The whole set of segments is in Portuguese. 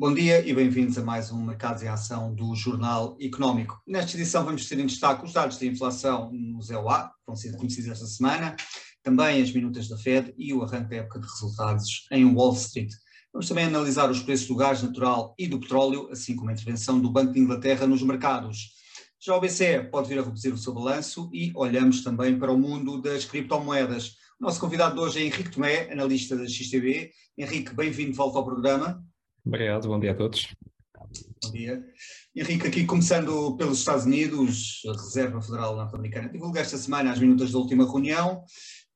Bom dia e bem-vindos a mais um Mercados em Ação do Jornal Económico. Nesta edição vamos ter em destaque os dados de inflação no ZEUA, que vão ser conhecidos esta semana, também as minutas da Fed e o arranque da época de resultados em Wall Street. Vamos também analisar os preços do gás natural e do petróleo, assim como a intervenção do Banco de Inglaterra nos mercados. Já o BCE pode vir a reduzir o seu balanço e olhamos também para o mundo das criptomoedas. O nosso convidado de hoje é Henrique Tomé, analista da XTB. Henrique, bem-vindo de volta ao programa. Obrigado, bom dia a todos. Bom dia. Henrique, aqui começando pelos Estados Unidos, a Reserva Federal Norte-Americana divulga esta semana as minutas da última reunião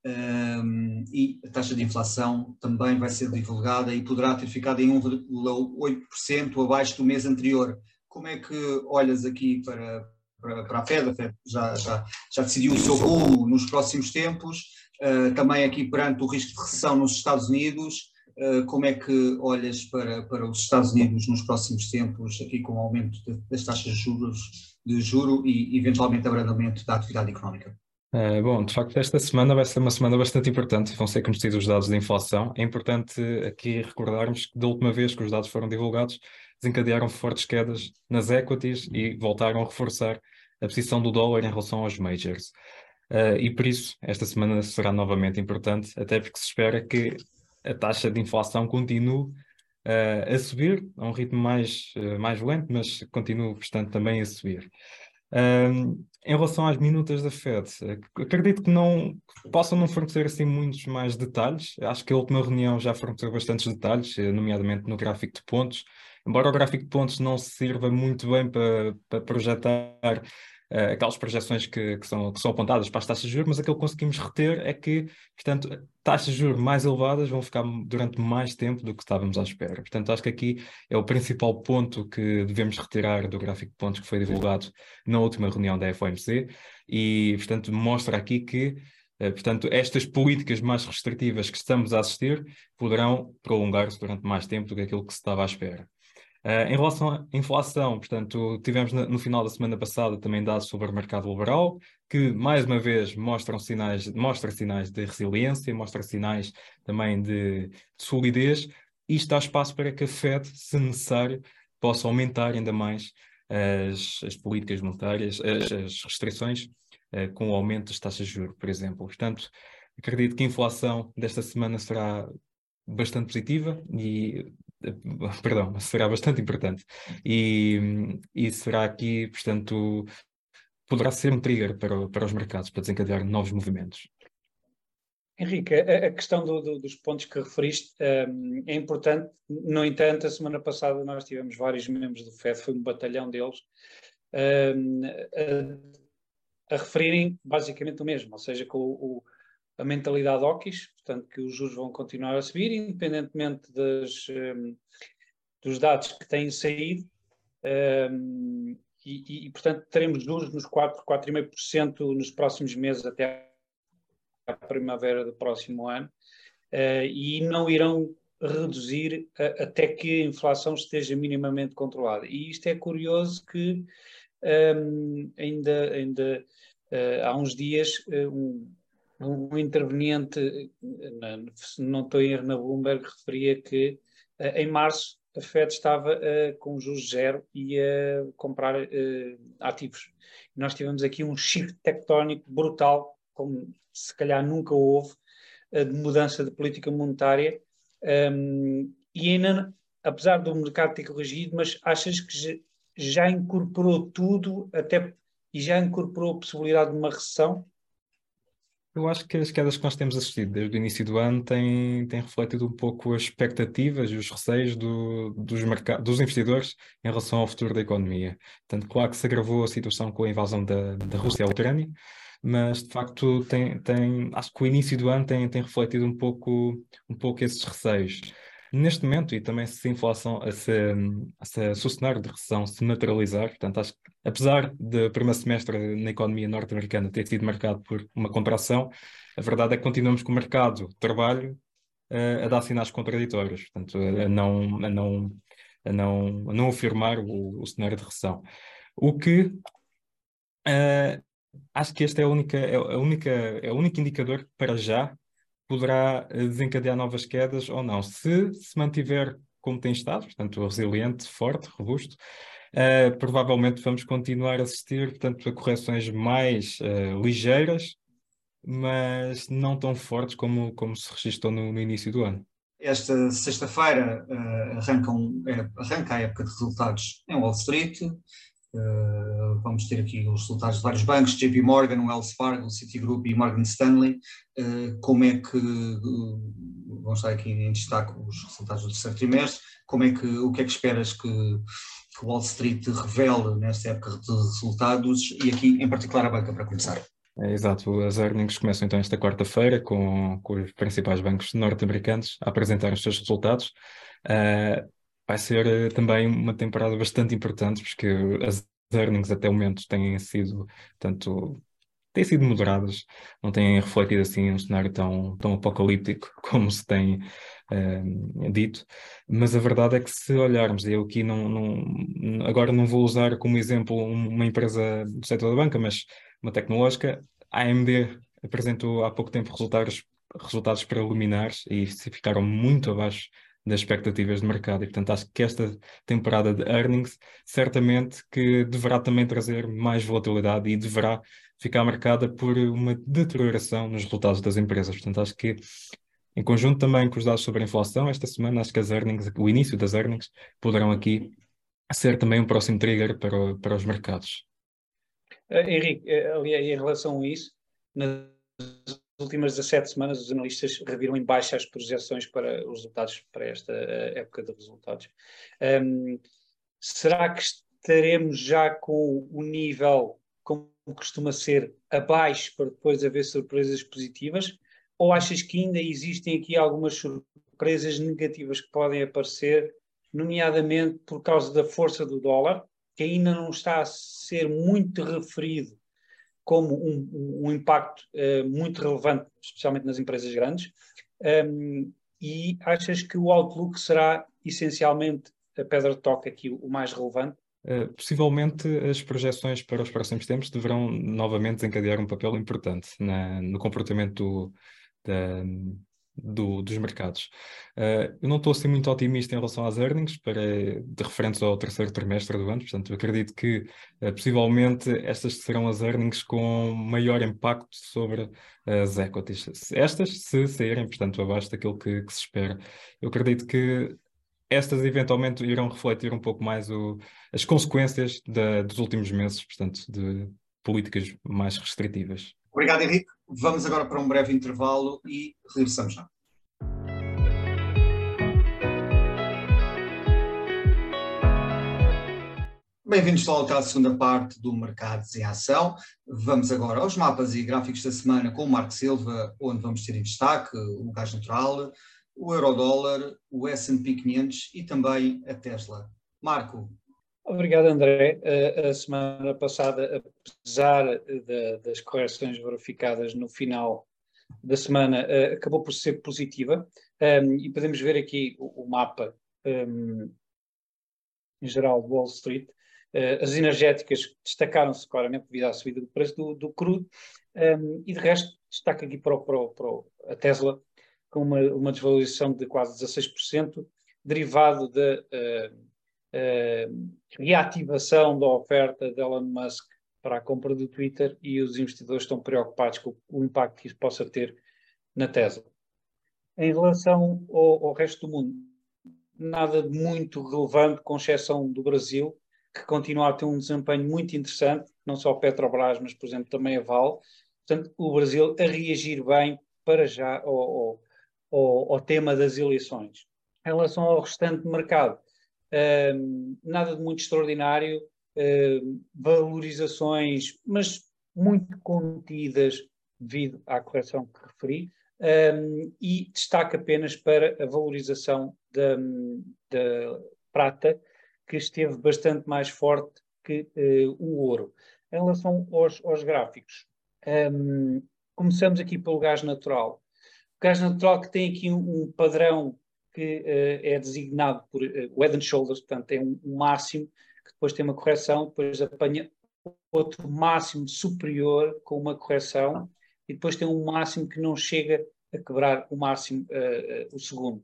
um, e a taxa de inflação também vai ser divulgada e poderá ter ficado em 1,8% abaixo do mês anterior. Como é que olhas aqui para, para, para a Fed? A Fed já, já, já decidiu o seu rumo nos próximos tempos, uh, também aqui perante o risco de recessão nos Estados Unidos. Uh, como é que olhas para, para os Estados Unidos nos próximos tempos, aqui com o aumento de, das taxas de juros, de juro e eventualmente abrandamento da atividade económica? Uh, bom, de facto, esta semana vai ser uma semana bastante importante. Vão ser conhecidos os dados de inflação. É importante aqui recordarmos que da última vez que os dados foram divulgados, desencadearam fortes quedas nas equities e voltaram a reforçar a posição do dólar em relação aos majors. Uh, e por isso, esta semana será novamente importante, até porque se espera que a taxa de inflação continue uh, a subir, a um ritmo mais, uh, mais lento, mas continue, portanto, também a subir. Um, em relação às minutas da Fed, acredito que não possam não fornecer assim muitos mais detalhes. Acho que a última reunião já forneceu bastantes detalhes, eh, nomeadamente no gráfico de pontos. Embora o gráfico de pontos não sirva muito bem para, para projetar uh, aquelas projeções que, que, são, que são apontadas para as taxas de juros, mas aquilo que conseguimos reter é que, portanto, taxas de juros mais elevadas vão ficar durante mais tempo do que estávamos à espera. Portanto, acho que aqui é o principal ponto que devemos retirar do gráfico de pontos que foi divulgado na última reunião da FOMC e, portanto, mostra aqui que eh, Portanto, estas políticas mais restritivas que estamos a assistir poderão prolongar-se durante mais tempo do que aquilo que se estava à espera. Uh, em relação à inflação, portanto, tivemos no, final da semana passada também dados sobre o mercado laboral, que mais uma vez mostram sinais, mostra sinais de resiliência, mostra sinais também de, de solidez, e está espaço para que a Fed, se necessário, possa aumentar ainda mais as, as políticas monetárias, as, as restrições, uh, com o aumento das taxas de juros, por exemplo. Portanto, acredito que a inflação desta semana será bastante positiva e perdão, será bastante importante. E, e será aqui, portanto, poderá ser um trigger para, para os mercados, para desencadear novos movimentos. Henrique, a, a questão do, do, dos pontos que referiste um, é importante. No entanto, a semana passada nós tivemos vários membros do FED, foi um batalhão deles, um, a, a, referirem basicamente o mesmo, ou seja, que o, o a mentalidade OKIS, portanto, que os juros vão continuar a subir, independentemente das, um, dos dados que têm saído. Um, e, e, portanto, teremos juros nos 4, 4,5% nos próximos meses até a primavera do próximo ano, uh, e não irão reduzir a, até que a inflação esteja minimamente controlada. E isto é curioso que um, ainda, ainda uh, há uns dias uh, um, um interveniente, se não estou em erro na Bloomberg, referia que eh, em março a Fed estava uh, com juros zero e a comprar uh, ativos. nós tivemos aqui um shift tectónico brutal, como se calhar nunca houve, uh, de mudança de política monetária. Um, e ainda, apesar do mercado ter corrigido, mas achas que já incorporou tudo até e já incorporou a possibilidade de uma recessão? Eu acho que as quedas que nós temos assistido desde o início do ano têm, têm refletido um pouco as expectativas e os receios do, dos, dos investidores em relação ao futuro da economia. Portanto, claro que se agravou a situação com a invasão da, da Rússia à Ucrânia, mas de facto tem, tem, acho que o início do ano tem, tem refletido um pouco, um pouco esses receios. Neste momento, e também se a inflação, se, se, o cenário de recessão se naturalizar, portanto, acho que apesar do primeiro semestre na economia norte-americana ter sido marcado por uma contração, a verdade é que continuamos com o mercado de trabalho uh, a dar sinais contraditórios, portanto, a não, a não, a não, a não afirmar o, o cenário de recessão. O que uh, acho que este é a única, é a única, é o único indicador para já poderá eh, desencadear novas quedas ou não. Se se mantiver como tem estado, portanto, resiliente, forte, robusto. Uh, provavelmente vamos continuar a assistir, portanto, a correções mais uh, ligeiras, mas não tão fortes como, como se registrou no, no início do ano. Esta sexta-feira uh, arranca, um, é, arranca a época de resultados em Wall Street. Uh, vamos ter aqui os resultados de vários bancos, JP Morgan, Wells Fargo, Citigroup e Morgan Stanley. Uh, como é que, vamos estar aqui em destaque os resultados do terceiro trimestre, como é que, o que é que esperas que, que Wall Street revele nesta época de resultados e aqui em particular a banca para começar? É, exato, as earnings começam então esta quarta-feira com, com, os principais bancos norte-americanos a apresentar os seus resultados. Uh, vai ser uh, também uma temporada bastante importante, porque as earnings até o momento têm sido tanto têm sido moderadas, não têm refletido assim um cenário tão, tão apocalíptico como se tem uh, dito, mas a verdade é que se olharmos, eu aqui não, não, agora não vou usar como exemplo uma empresa do setor da banca, mas uma tecnológica, a AMD apresentou há pouco tempo resultados, resultados preliminares e ficaram muito abaixo das expectativas de mercado. E, portanto, acho que esta temporada de earnings certamente que deverá também trazer mais volatilidade e deverá ficar marcada por uma deterioração nos resultados das empresas. Portanto, acho que em conjunto também com os dados sobre a inflação, esta semana acho que as earnings, o início das earnings, poderão aqui ser também um próximo trigger para, para os mercados. Uh, Henrique, uh, aliás, em relação a isso, nas últimas 17 semanas os analistas reviram em baixa as projeções para os resultados para esta uh, época de resultados. Um, será que estaremos já com o nível, como costuma ser, abaixo para depois haver surpresas positivas? Ou achas que ainda existem aqui algumas surpresas negativas que podem aparecer, nomeadamente por causa da força do dólar, que ainda não está a ser muito referido como um, um impacto uh, muito relevante, especialmente nas empresas grandes, um, e achas que o outlook será essencialmente a pedra de toque aqui o mais relevante? Uh, possivelmente as projeções para os próximos tempos deverão novamente desencadear um papel importante na, no comportamento do, da, do, dos mercados. Uh, eu não estou assim muito otimista em relação às earnings para, de referentes ao terceiro trimestre do ano, portanto, acredito que uh, possivelmente estas serão as earnings com maior impacto sobre as equities. Estas, se saírem, portanto, abaixo daquilo que, que se espera. Eu acredito que estas eventualmente irão refletir um pouco mais o, as consequências da, dos últimos meses, portanto, de políticas mais restritivas. Obrigado, Henrique. Vamos agora para um breve intervalo e regressamos já. Bem-vindos de volta à segunda parte do Mercados em Ação. Vamos agora aos mapas e gráficos da semana com o Marco Silva, onde vamos ter em destaque o gás natural, o eurodólar, o S&P 500 e também a Tesla. Marco, Obrigado, André. A semana passada, apesar de, das correções verificadas no final da semana, acabou por ser positiva. e podemos ver aqui o, mapa em geral Wall Street. as energéticas destacaram-se claramente devido à subida do preço do, do crudo. e de resto, destaca aqui para, para, para a Tesla, com uma, uma desvalorização de quase 16%, derivado da. De, uh, reativação da oferta de Elon Musk para a compra do Twitter e os investidores estão preocupados com o impacto que isso possa ter na Tesla. Em relação ao, ao resto do mundo, nada de muito relevante, com exceção do Brasil, que continua a ter um desempenho muito interessante, não só a Petrobras, mas, por exemplo, também a Val. Portanto, o Brasil a reagir bem para já ao, ao, ao tema das eleições. Em relação ao restante mercado, nada de muito extraordinário, valorizações, mas muito contidas devido à correção que referi, um, e destaca apenas para a valorização da, da, prata, que esteve bastante mais forte que uh, o ouro. Em relação aos, aos gráficos, começamos aqui pelo gás natural. O gás natural que tem aqui um, um padrão que uh, é designado por uh, head and shoulders, portanto tem um, um, máximo que depois tem uma correção, depois apanha outro máximo superior com uma correção e depois tem um máximo que não chega a quebrar o máximo, uh, o segundo.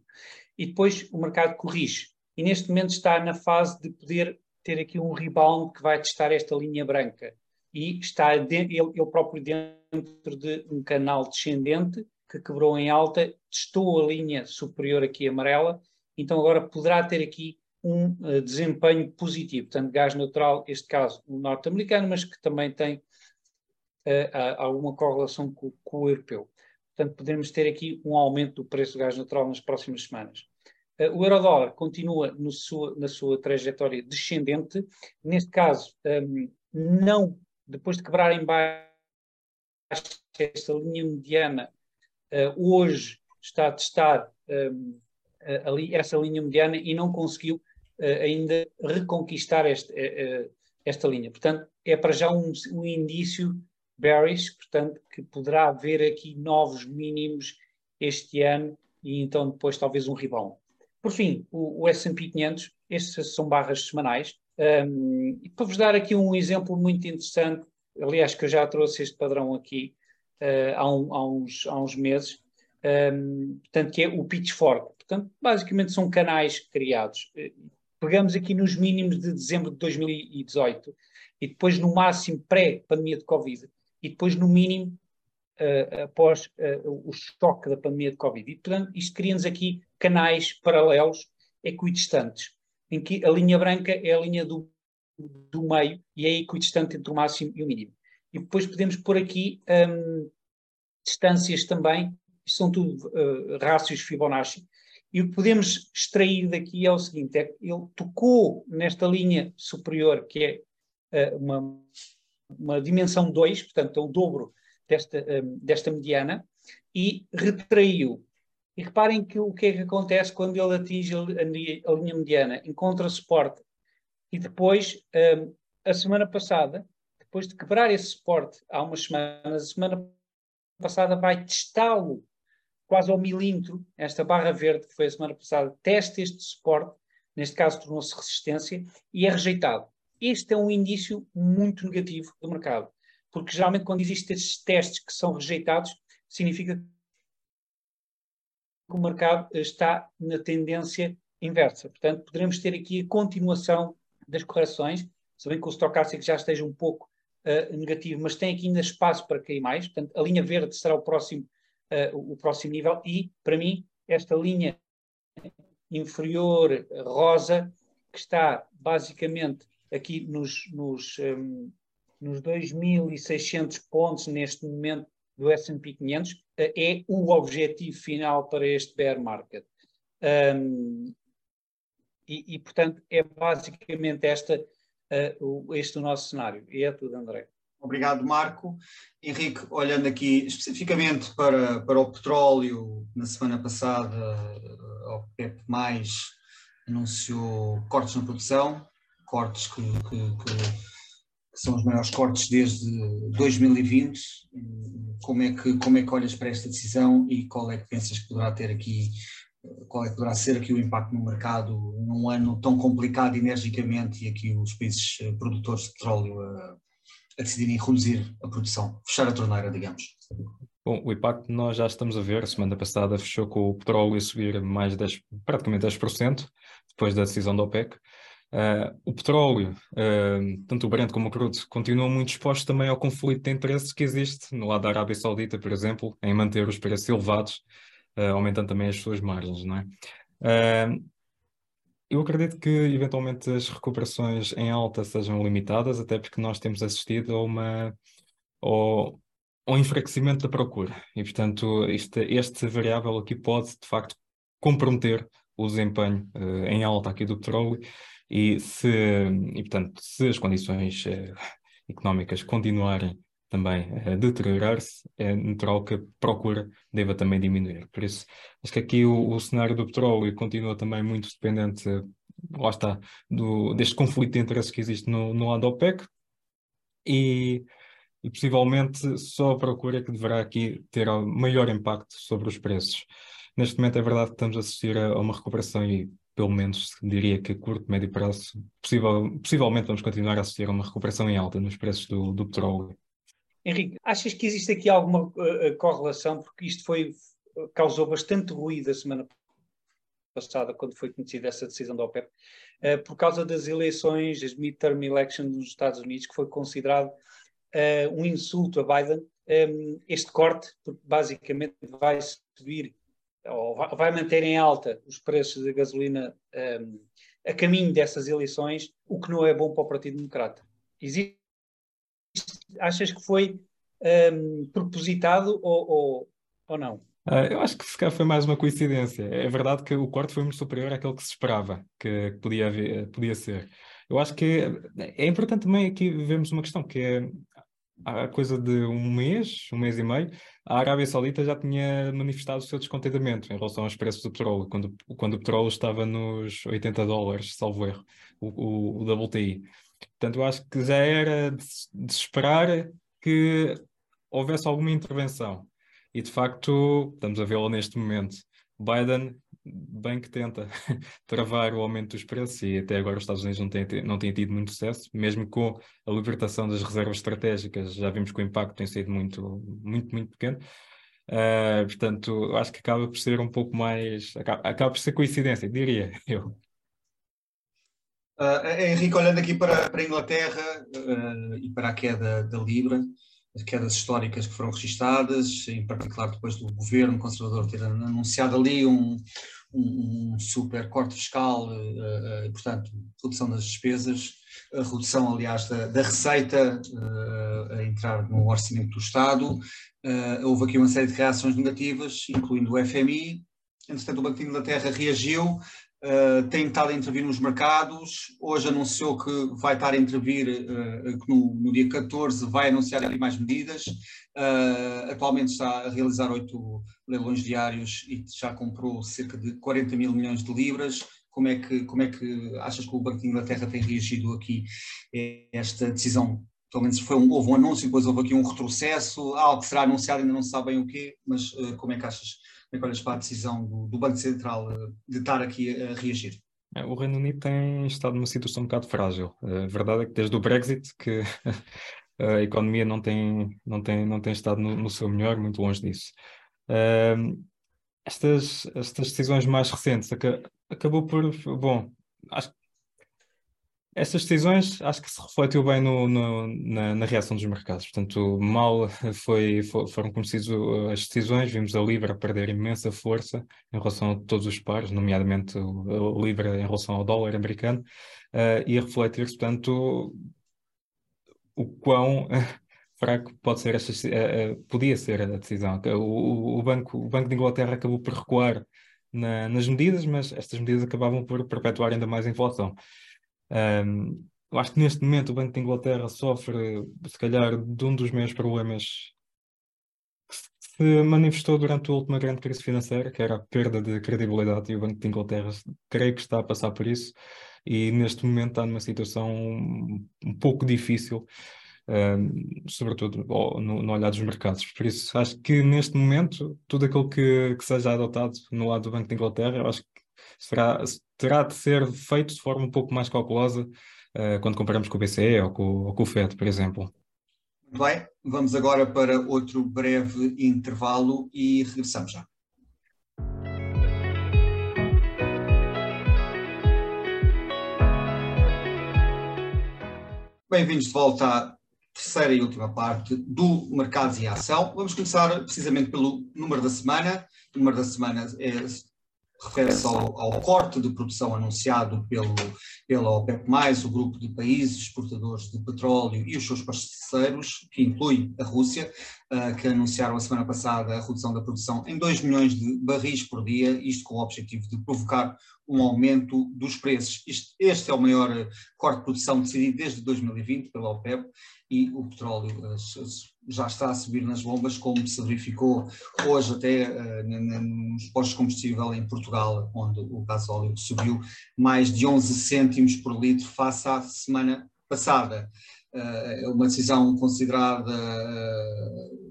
e depois o mercado corrige. E neste momento está na fase de poder ter aqui um rebound que vai testar esta linha branca. E está de, ele, ele próprio dentro de um canal descendente que quebrou em alta, testou a linha superior aqui amarela, então agora poderá ter aqui um uh, desempenho positivo. Portanto, gás natural, este caso norte-americano, mas que também tem uh, alguma correlação com, com, o europeu. Portanto, podemos ter aqui um aumento do preço do gás natural nas próximas semanas. Uh, o euro-dólar continua sua, na sua trajetória descendente. Neste caso, um, não, depois de quebrar em baixo esta linha mediana, hoje está a testar um, ali essa linha mediana e não conseguiu uh, ainda reconquistar este, uh, esta linha. Portanto, é para já um, um indício bearish, portanto, que poderá haver aqui novos mínimos este ano e então depois talvez um rebound. Por fim, o, o S&P 500, estas são barras semanais. Um, e para vos dar aqui um exemplo muito interessante, aliás que eu já trouxe este padrão aqui uh, há, um, há, uns, há uns meses, um, portanto que é o Pitchfork. Portanto, basicamente são canais criados pegamos aqui nos mínimos de dezembro de 2018 e depois no máximo pré-pandemia de Covid e depois no mínimo uh, após uh, o choque da pandemia de Covid. E, portanto, isto cria-nos aqui canais paralelos equidistantes, em que a linha branca é a linha do, do meio e é equidistante entre o máximo e o mínimo. E depois podemos pôr aqui um, distâncias também, isto são tudo uh, rácios Fibonacci, e o que podemos extrair daqui é o seguinte: é ele tocou nesta linha superior, que é uh, uma, uma dimensão 2, portanto, é o dobro desta, um, desta mediana, e retraiu. E reparem que o que é que acontece quando ele atinge a, a linha mediana? Encontra suporte. E depois, um, a semana passada, depois de quebrar esse suporte há umas semanas, a semana passada vai testá-lo quase ao milímetro, esta barra verde que foi a semana passada, testa este suporte, neste caso tornou-se resistência, e é rejeitado. Este é um indício muito negativo do mercado, porque geralmente quando existem estes testes que são rejeitados, significa que o mercado está na tendência inversa. Portanto, poderemos ter aqui a continuação das correções, sabendo que o stocástico já esteja um pouco uh, negativo, mas tem aqui ainda espaço para cair mais. Portanto, a linha verde será o próximo uh, o próximo nível e, para mim, esta linha inferior rosa, que está basicamente aqui nos, nos, um, nos 2.600 pontos neste momento do S&P 500, uh, é o objetivo final para este bear market. Um, e, e, portanto, é basicamente esta, este o nosso cenário. E é tudo, André. Obrigado, Marco. Henrique, olhando aqui especificamente para, para o petróleo, na semana passada a OPEP mais anunciou cortes na produção, cortes que, que, que, que, são os maiores cortes desde 2020. Como é, que, como é que olhas para esta decisão e qual é que pensas que poderá ter aqui, qual é que poderá ser aqui o impacto no mercado num ano tão complicado energicamente e aqui os países produtores de petróleo a a decidirem reduzir a produção, fechar a torneira, digamos? Bom, o impacto nós já estamos a ver. A semana passada fechou com o petróleo a subir mais 10, praticamente 10%, depois da decisão da OPEC. Uh, o petróleo, uh, tanto o Brent como o crudo, continuam muito expostos também ao conflito de interesses que existe no lado da Arábia Saudita, por exemplo, em manter os preços elevados, uh, aumentando também as suas margens, não é? Eu acredito que eventualmente as recuperações em alta sejam limitadas, até porque nós temos assistido a uma ao, ao enfraquecimento da procura e, portanto, este, este variável aqui pode de facto comprometer o desempenho uh, em alta aqui do petróleo e se, e, portanto, se as condições uh, económicas continuarem também a deteriorar-se, é natural que a procura deva também diminuir. Por isso, acho que aqui o, o cenário do petróleo continua também muito dependente, lá está, do, deste conflito de interesses que existe no, no lado OPEC e, e possivelmente só a procura que deverá aqui ter maior impacto sobre os preços. Neste momento é verdade que estamos a assistir a, a uma recuperação e pelo menos diria que a curto, médio prazo, possível, possivelmente vamos continuar a assistir a uma recuperação em alta nos preços do, do petróleo. Henrique, achas que existe aqui alguma uh, correlação, porque isto foi, causou bastante ruído a semana passada, quando foi conhecida essa decisão da OPEP, uh, por causa das eleições, as midterm elections nos Estados Unidos, que foi considerado uh, um insulto a Biden. Um, este corte, basicamente, vai subir ou vai manter em alta os preços da gasolina um, a caminho dessas eleições, o que não é bom para o Partido Democrata. Existe, achas que foi um, propositado ou, ou, ou não? Uh, eu acho que se calhar foi mais uma coincidência. É verdade que o corte foi muito superior àquele que se esperava que, podia, haver, podia ser. Eu acho que é importante também aqui vermos uma questão, que é há coisa de um mês, um mês e meio, a Arábia Saudita já tinha manifestado o seu descontentamento em relação aos preços do petróleo, quando, quando o petróleo estava nos 80 dólares, salvo erro, o, o, o WTI. Portanto, eu acho que já era de, de esperar que houvesse alguma intervenção. E de facto, estamos a vê-lo neste momento. Biden bem que tenta travar o aumento dos preços e até agora os Estados Unidos não têm, não têm tido muito sucesso, mesmo com a libertação das reservas estratégicas, já vimos que o impacto tem sido muito, muito, muito pequeno. Uh, portanto, acho que acaba por ser um pouco mais. Acaba, acaba por ser coincidência, diria eu. Uh, Henrique, olhando aqui para, para a Inglaterra uh, e para a queda da Libra, as quedas históricas que foram registadas, em particular depois do governo conservador ter anunciado ali um, um, um super corte fiscal, uh, portanto, redução das despesas, a redução, aliás, da, da receita a entrar no orçamento do Estado. houve aqui uma série de reações negativas, incluindo o FMI. Entretanto, o Banco de Inglaterra reagiu, Uh, tem estado a intervir nos mercados. Hoje anunciou que vai estar a intervir, uh, que no, no, dia 14 vai anunciar ali mais medidas. Uh, atualmente está a realizar oito leilões diários e já comprou cerca de 40 mil milhões de libras. Como é que, como é que achas que o Banco de Inglaterra tem reagido aqui a esta decisão? Pelo menos foi um, houve um anúncio, depois houve aqui um retrocesso, algo que será anunciado, ainda não se sabe bem o quê, mas como é que achas é olhas para a decisão do, do Banco Central eh, de estar aqui a, reagir? É, o Reino Unido tem estado numa situação um bocado frágil. A verdade é que desde o Brexit que a economia não tem, não tem, não tem estado no, no seu melhor, muito longe disso. Uh, estas, estas decisões mais recentes acabou por, bom, acho que essas decisões acho que se refletiu bem no, no, na, na, reação dos mercados. Portanto, mal foi, foi, foram conhecidas as decisões, vimos a Libra perder imensa força em relação a todos os pares, nomeadamente a Libra em relação ao dólar americano, uh, e a refletir-se, portanto, o quão fraco pode ser esta, uh, podia ser a decisão. O, o, banco, o Banco de Inglaterra acabou por recuar na, nas medidas, mas estas medidas acabavam por perpetuar ainda mais a inflação. Um, eu acho que neste momento o Banco de Inglaterra sofre, se calhar, de um dos maiores problemas que se manifestou durante a última grande crise financeira, que era a perda de credibilidade, e o Banco de Inglaterra creio que está a passar por isso, e neste momento está numa situação um pouco difícil, um, sobretudo no, no, olhar dos mercados. Por isso, acho que neste momento, tudo aquilo que, que seja adotado no lado do Banco de Inglaterra, eu acho será, terá de ser feito de forma um pouco mais calculosa uh, quando comparamos com o BCE ou com, ou com o FED, por exemplo. Muito bem, vamos agora para outro breve intervalo e regressamos já. Bem-vindos de volta à terceira e última parte do Mercados em Ação. Vamos começar precisamente pelo número da semana. O número da semana é refere-se ao, ao, corte de produção anunciado pelo, pela OPEP+, o grupo de países exportadores de petróleo e os seus parceiros, que inclui a Rússia, uh, que anunciaram a semana passada a redução da produção em 2 milhões de barris por dia, isto com o objetivo de provocar um aumento dos preços. Este, este é o maior corte de produção decidido desde 2020 pela OPEP e o petróleo uh, já está a subir nas bombas, como se verificou hoje até uh, nos postos de combustível em Portugal, onde o gasóleo subiu mais de 11 cêntimos por litro face à semana passada. Uh, é uma decisão considerada uh,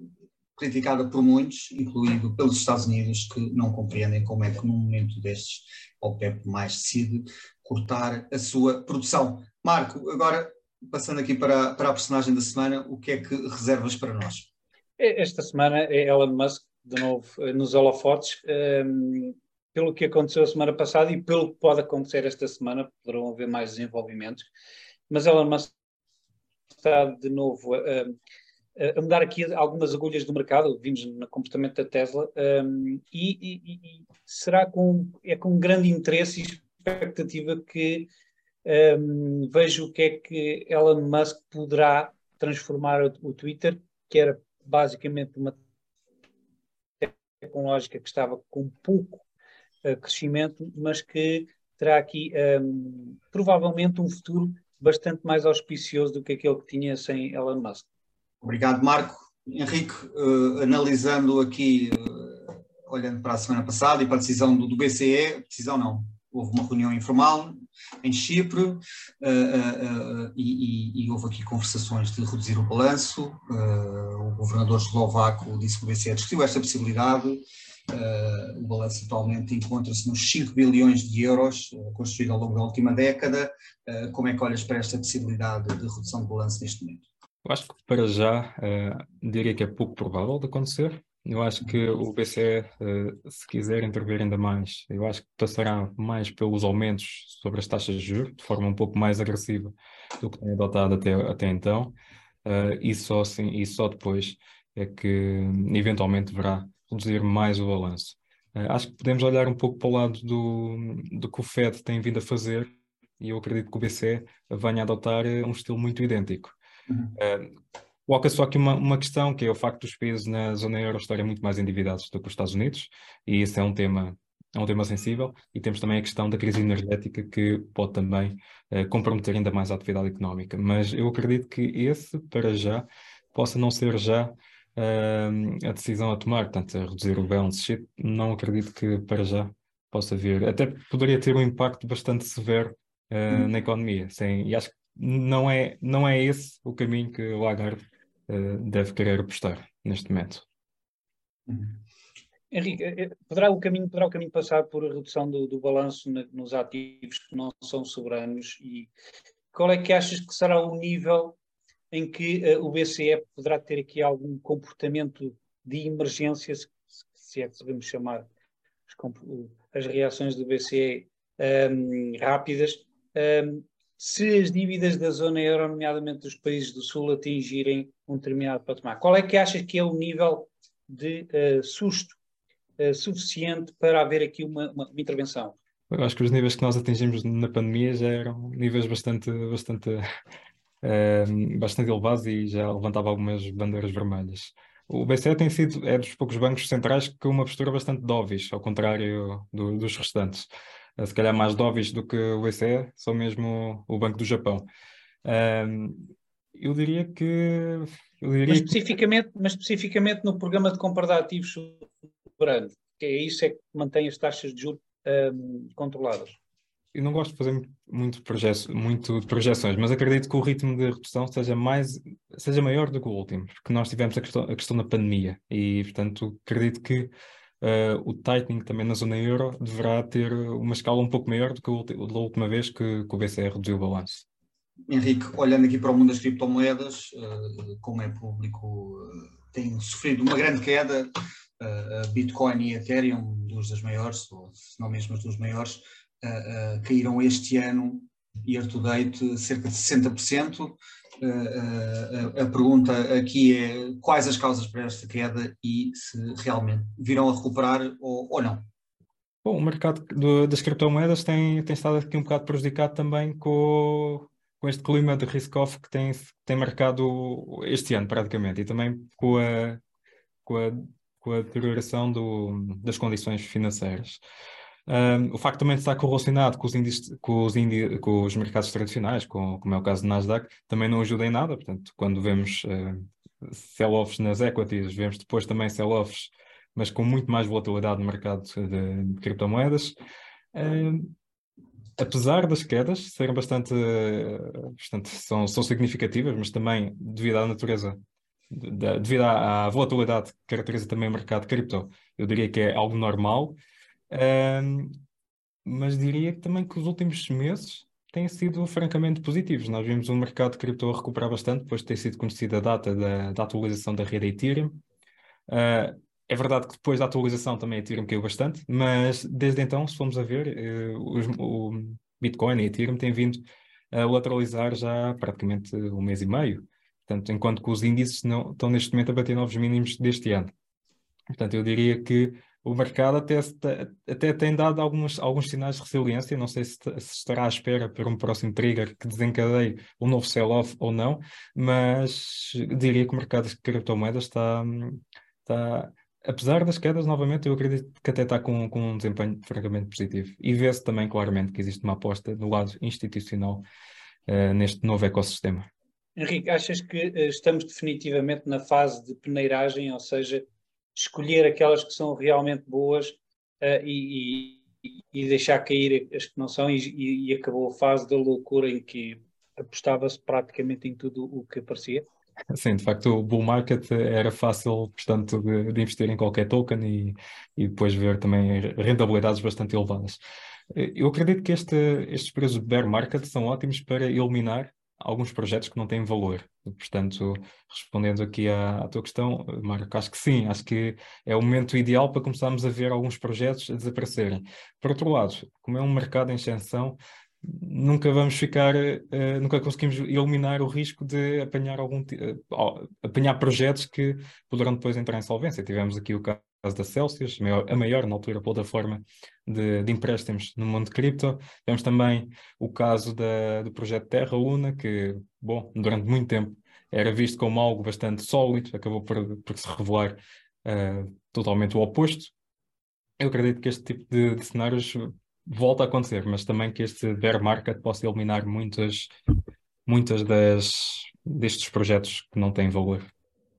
criticada por muitos, incluindo pelos Estados Unidos, que não compreendem como é que num momento destes a OPEP mais decide cortar a sua produção. Marco, agora passando aqui para, para a personagem da semana, o que é que reservas para nós? Esta semana é Elon Musk, de novo, eh, nos holofotes, um, ehm, pelo que aconteceu a semana passada e pelo que pode acontecer esta semana, poderão haver mais desenvolvimentos. Mas Elon Musk está de novo a, a, mudar aqui algumas agulhas do mercado, vimos no comportamento da Tesla, um, e, e, e, será com, é com grande interesse e expectativa que um, vejo o que é que Elon Musk poderá transformar o, o Twitter, que era basicamente uma tecnológica que estava com pouco uh, crescimento, mas que terá aqui um, provavelmente um futuro bastante mais auspicioso do que aquele que tinha sem Elon Musk. Obrigado, Marco. Henrique, uh, analisando aqui, uh, olhando para a semana passada e para a decisão do, do, BCE, decisão não, houve uma reunião informal em Chipre uh, e, e, e, houve aqui conversações de reduzir o balanço. o governador eslovaco disse que o BCE discutiu esta possibilidade. Uh, o balanço atualmente encontra-se nos 5 bilhões de euros uh, construído ao longo da última década. Uh, como é que olhas para esta possibilidade de redução de balanço neste momento? Eu acho que para já diria que é pouco provável de acontecer. Eu acho que o BCE, se quiser intervir ainda mais, eu acho que passará mais pelos aumentos sobre as taxas de juros, de forma um pouco mais agressiva do que tem adotado até, até então, e, só assim, e só depois é que eventualmente verá reduzir mais o balanço. Uh, acho que podemos olhar um pouco para o lado do, do que o Fed tem vindo a fazer e eu acredito que o BCE venha a adotar eh, um estilo muito idêntico. Uhum. Coloca só aqui uma, uma questão, que é o facto dos países na zona euro estarem muito mais endividados do que os Estados Unidos, e isso é um tema, é um tema sensível, e temos também a questão da crise energética, que pode também uh, comprometer ainda mais a atividade económica. Mas eu acredito que esse, para já, possa não ser já uh, a decisão a tomar, portanto, a reduzir o balance sheet, não acredito que para já possa vir. Até poderia ter um impacto bastante severo uh, na economia. E acho que não é, não é esse o caminho que o Lagarde deve querer apostar neste momento. Uhum. Henrique, eh, eh, poderá o caminho, poderá o caminho passar por redução do, do balanço nos ativos que não são soberanos e qual é que achas que será o nível em que uh, o BCE poderá ter aqui algum comportamento de emergência, se, se é que devemos chamar as, as reações do BCE um, ehm, rápidas, um, ehm, se as dívidas da zona euro, nomeadamente dos países do Sul, atingirem um determinado patamar. Qual é que achas que é o nível de uh, susto uh, suficiente para haver aqui uma, uma, uma intervenção? Eu acho que os níveis que nós atingimos na pandemia já eram níveis bastante, bastante uh, bastante elevados e já levantava algumas bandeiras vermelhas. O BCE tem sido, é dos poucos bancos centrais com uma postura bastante dovish, ao contrário do, dos restantes. Se calhar mais dovish do que o BCE, são mesmo o Banco do Japão. Uh, eu diria que. Eu diria mas, especificamente, que... mas especificamente no programa de compra de ativos soberanos, que é isso é que mantém as taxas de juros controladas eu não gosto de fazer muito, projeto, muito de projeções, mas acredito que o ritmo de redução seja mais seja maior do que o último, porque nós tivemos a questão, a questão da pandemia e, portanto, acredito que uh, o tightening também na zona euro deverá ter uma escala um pouco maior do que a da última vez que, que o BCE reduziu o balanço. Henrique, olhando aqui para o mundo das criptomoedas, uh, como é público, uh, tem sofrido uma grande queda. Bitcoin e Ethereum, duas das maiores, ou se não mesmo as duas maiores, caíram este ano, year to date, cerca de 60%. Uh, a pergunta aqui é quais as causas para esta queda e se realmente virão a recuperar ou, não. Bom, o mercado do, das criptomoedas tem, tem estado aqui um bocado prejudicado também com, com este clima de risk-off que tem, tem marcado este ano, praticamente, e também com a, com a, com a deterioração do, das condições financeiras. Um, o facto também de estar correlacionado com os, índices, com os, com os mercados tradicionais, com, como é o caso do Nasdaq, também não ajuda em nada. Portanto, quando vemos uh, sell-offs nas equities, vemos depois também sell-offs, mas com muito mais volatilidade no mercado de, de criptomoedas. Uh, apesar das quedas serem bastante, bastante são, são significativas, mas também devido à natureza, de, de, devido à, volatilidade que caracteriza também o mercado cripto, eu diria que é algo normal um, mas diria também que os últimos meses têm sido francamente positivos. Nós vimos o mercado de cripto a recuperar bastante depois de ter sido conhecida a data da, da atualização da rede Ethereum. Uh, é verdade que depois da atualização também Ethereum caiu bastante, mas desde então, se formos a ver, uh, os, o Bitcoin e Ethereum têm vindo a lateralizar já praticamente um mês e meio. Portanto, enquanto que os índices não, estão neste momento a bater novos mínimos deste ano. Portanto, eu diria que o mercado até, até tem dado alguns, alguns sinais de resiliência. Não sei se, se, estará à espera por um próximo trigger que desencadeie um novo sell-off ou não, mas diria que o mercado de criptomoedas está, está apesar das quedas, novamente, eu acredito que até está com, com um desempenho francamente positivo. E vê-se também claramente que existe uma aposta no lado institucional uh, neste novo ecossistema. Henrique, achas que uh, estamos definitivamente na fase de peneiragem, ou seja, escolher aquelas que são realmente boas uh, e, e, e, deixar cair as que não são, e, e acabou a fase da loucura em que apostava-se praticamente em tudo o que aparecia? Sim, de facto, o bull market era fácil, portanto, de, de investir em qualquer token e, e depois ver também rentabilidades bastante elevadas. Eu acredito que este, estes de bear market são ótimos para eliminar alguns projetos que não têm valor. Portanto, respondendo aqui à, à, tua questão, Marco, acho que sim, acho que é o momento ideal para começarmos a ver alguns projetos a desaparecerem. Por outro lado, como é um mercado em extensão, nunca vamos ficar, uh, nunca conseguimos eliminar o risco de apanhar algum uh, apanhar projetos que poderão depois entrar em solvência. Tivemos aqui o caso da Celsius, a maior na altura plataforma de, de empréstimos no mundo de cripto. Tivemos também o caso da, do projeto Terra Luna, que, bom, durante muito tempo era visto como algo bastante sólido, acabou por, por se revelar uh, totalmente o oposto. Eu acredito que este tipo de, de cenários volta a acontecer, mas também que este bear market possa eliminar muitas, muitas das, destes projetos que não têm valor.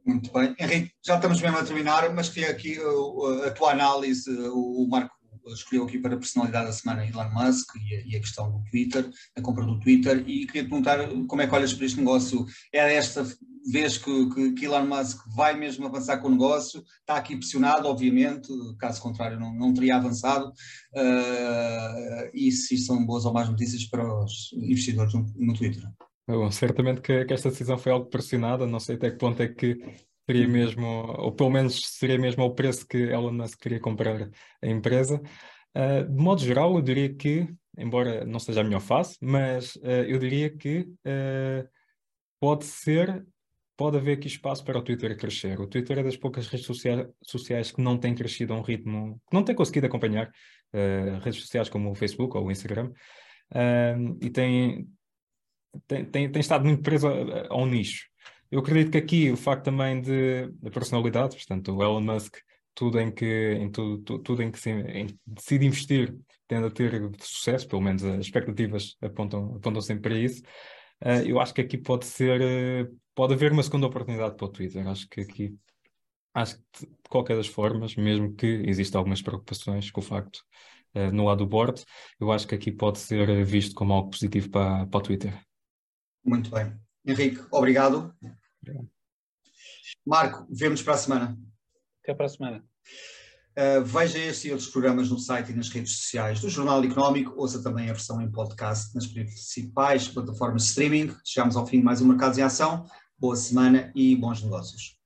Muito bem. Henrique, já estamos mesmo a terminar, mas queria aqui uh, a tua análise, o Marco escolheu aqui para a personalidade da semana Elon Musk e a, questão do Twitter, a compra do Twitter, e queria te perguntar como é que olhas para este negócio. É esta vez que, que, que, Elon Musk vai mesmo avançar com o negócio, está aqui pressionado, obviamente, caso contrário não, não teria avançado, uh, e se são boas ou más notícias para os investidores no, no Twitter. Bom, certamente que, que, esta decisão foi algo pressionada, não sei até que ponto é que seria mesmo, ou pelo menos seria mesmo ao preço que Elon Musk queria comprar a empresa. Uh, de modo geral, eu diria que, embora não seja a melhor fase, mas uh, eu diria que pode ser, pode haver aqui espaço para o Twitter crescer. O Twitter é das poucas redes sociais, que não tem crescido a um ritmo, que não tem conseguido acompanhar redes sociais como o Facebook ou o Instagram, e tem, tem, tem, tem estado muito preso a, a um nicho. Eu acredito que aqui o facto também de, de personalidade, portanto, o Elon Musk, tudo em que, em tudo, tudo, tudo em que se, em, decide investir, tende a ter sucesso, pelo menos as expectativas apontam, apontam sempre para isso. Uh, eu acho que aqui pode ser, uh, pode haver uma segunda oportunidade para o Twitter. Acho que aqui, acho que de qualquer das formas, mesmo que existam algumas preocupações com o facto uh, no lado do board, eu acho que aqui pode ser visto como algo positivo para, para o Twitter. Muito bem. Henrique, obrigado. obrigado. Marco, vemos para a semana. Até para a semana. Uh, veja este e outros programas no site e nas redes sociais do Jornal Económico. Ouça também a versão em podcast nas principais plataformas de streaming. Chegamos ao fim de mais um Mercados em Ação. Boa semana e bons negócios.